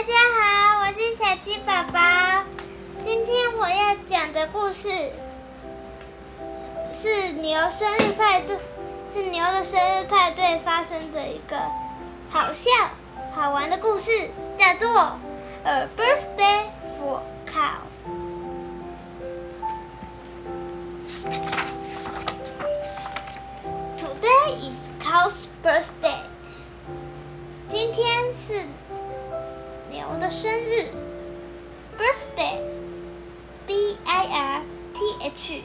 大家好，我是小鸡宝宝。今天我要讲的故事是牛生日派对，是牛的生日派对发生的一个好笑、好玩的故事，叫做《A Birthday for Cow》。Today is cow's birthday。今天是牛的生日，birthday，b i r t h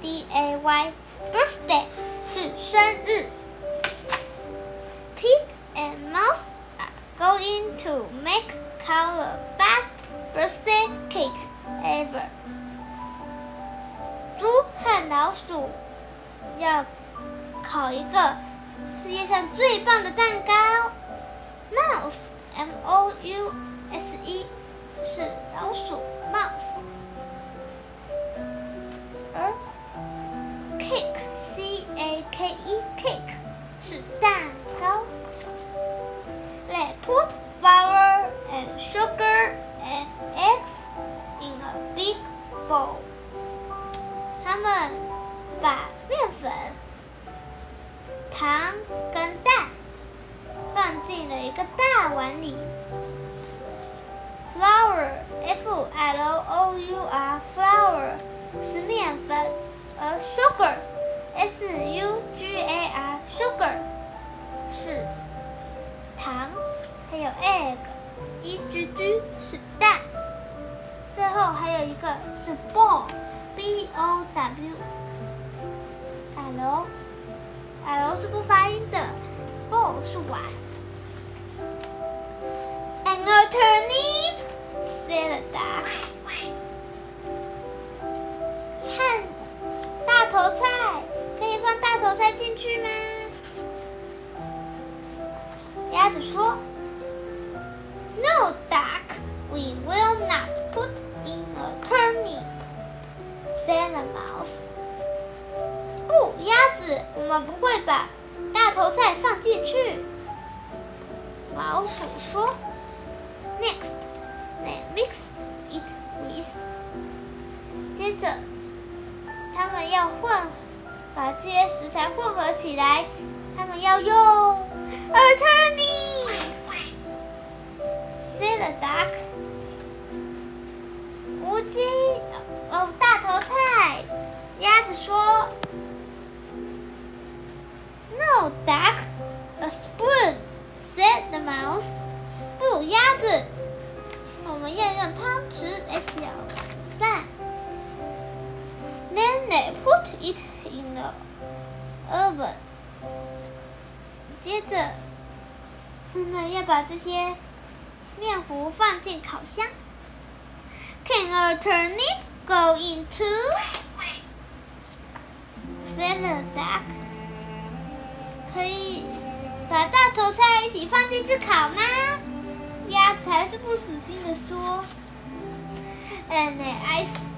d a y，birthday 是生日。Pig and mouse are going to make cow the best birthday cake ever。猪和老鼠要烤一个世界上最棒的蛋糕。Mouse, M O U S E，是老鼠，mouse。而 cake, C A K E, cake 是蛋糕。They put flour and sugar and eggs in a big bowl。他们把面粉、糖跟蛋。放进了一个大碗里。Flour，F L O U R，flour 是面粉，而 sugar，S U G A R，sugar 是糖，还有 egg，E G G 是蛋，最后还有一个是 ball b o w l l 是不发音的，ball 是碗。塞进去吗？鸭子说：“No, duck, we will not put in a turnip,” said the mouse. 不，鸭子，我们不会把大头菜放进去。老鼠说。Next, they mix it with. 接着，他们要混，把这些食材混合起来。他们要用接着，妈妈要把这些面糊放进烤箱。Can a turnip go into salad duck？可以把大头菜一起放进去烤吗？鸭子还是不死心的说。And I.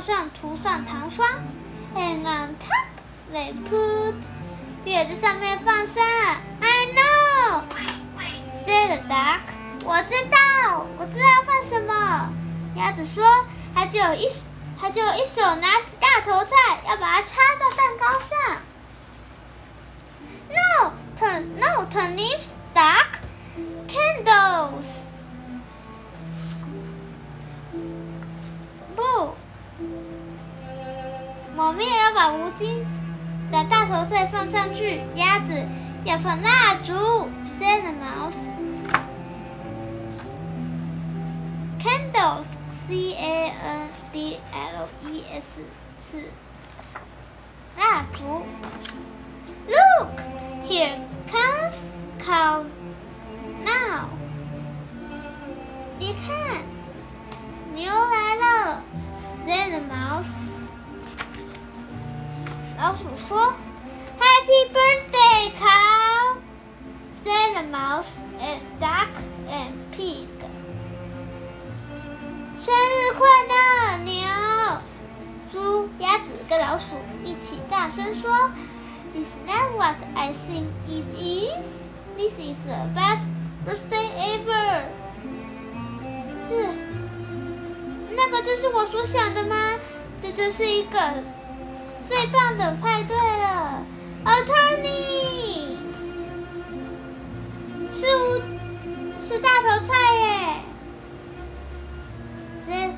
上涂上糖霜，And on top they put，第二在上面放上。I know，said the duck。我知道，我知道要放什么。鸭子说：“它就有一，它就一手拿起大头菜，要把它插到蛋糕上。” No, turn，no，turn，leaves 无精的大头菜放上去。鸭子要放蜡烛，said the mouse. Candles, C A N D L E S 是蜡烛。Look, here comes cow now. 你看，牛来了，said the mouse. 老鼠说：“Happy birthday, cow!” said the mouse and duck and pig. 生日快乐，牛！猪、鸭子跟老鼠一起大声说。Is that what I think it is? This is the best birthday ever. 对，那个就是我所想的吗？这就是一个最棒的派对了。Attorney，是是大头菜耶。塞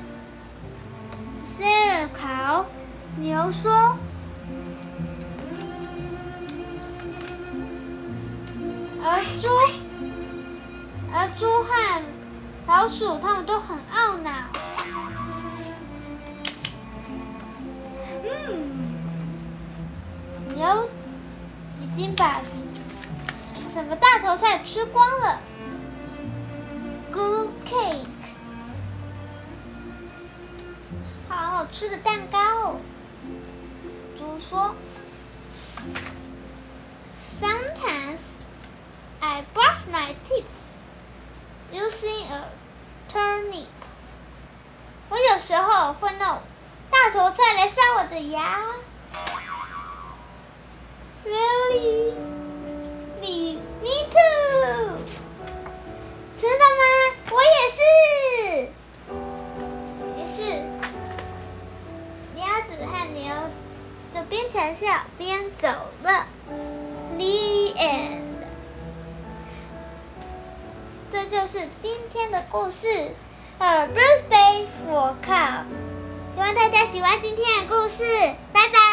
塞尔考牛说。而猪，而猪和老鼠，他们都很懊恼。已经把整个大头菜吃光了。Good cake，好好吃的蛋糕。猪说，Sometimes。I brush my teeth using a turnip。我有时候会弄大头菜来刷我的牙。Really? Me, me too. 真的吗？我也是。于是，鸭子和牛就边调笑边走了。The end. 这就是今天的故事，A birthday for cow。希望大家喜欢今天的故事，拜拜。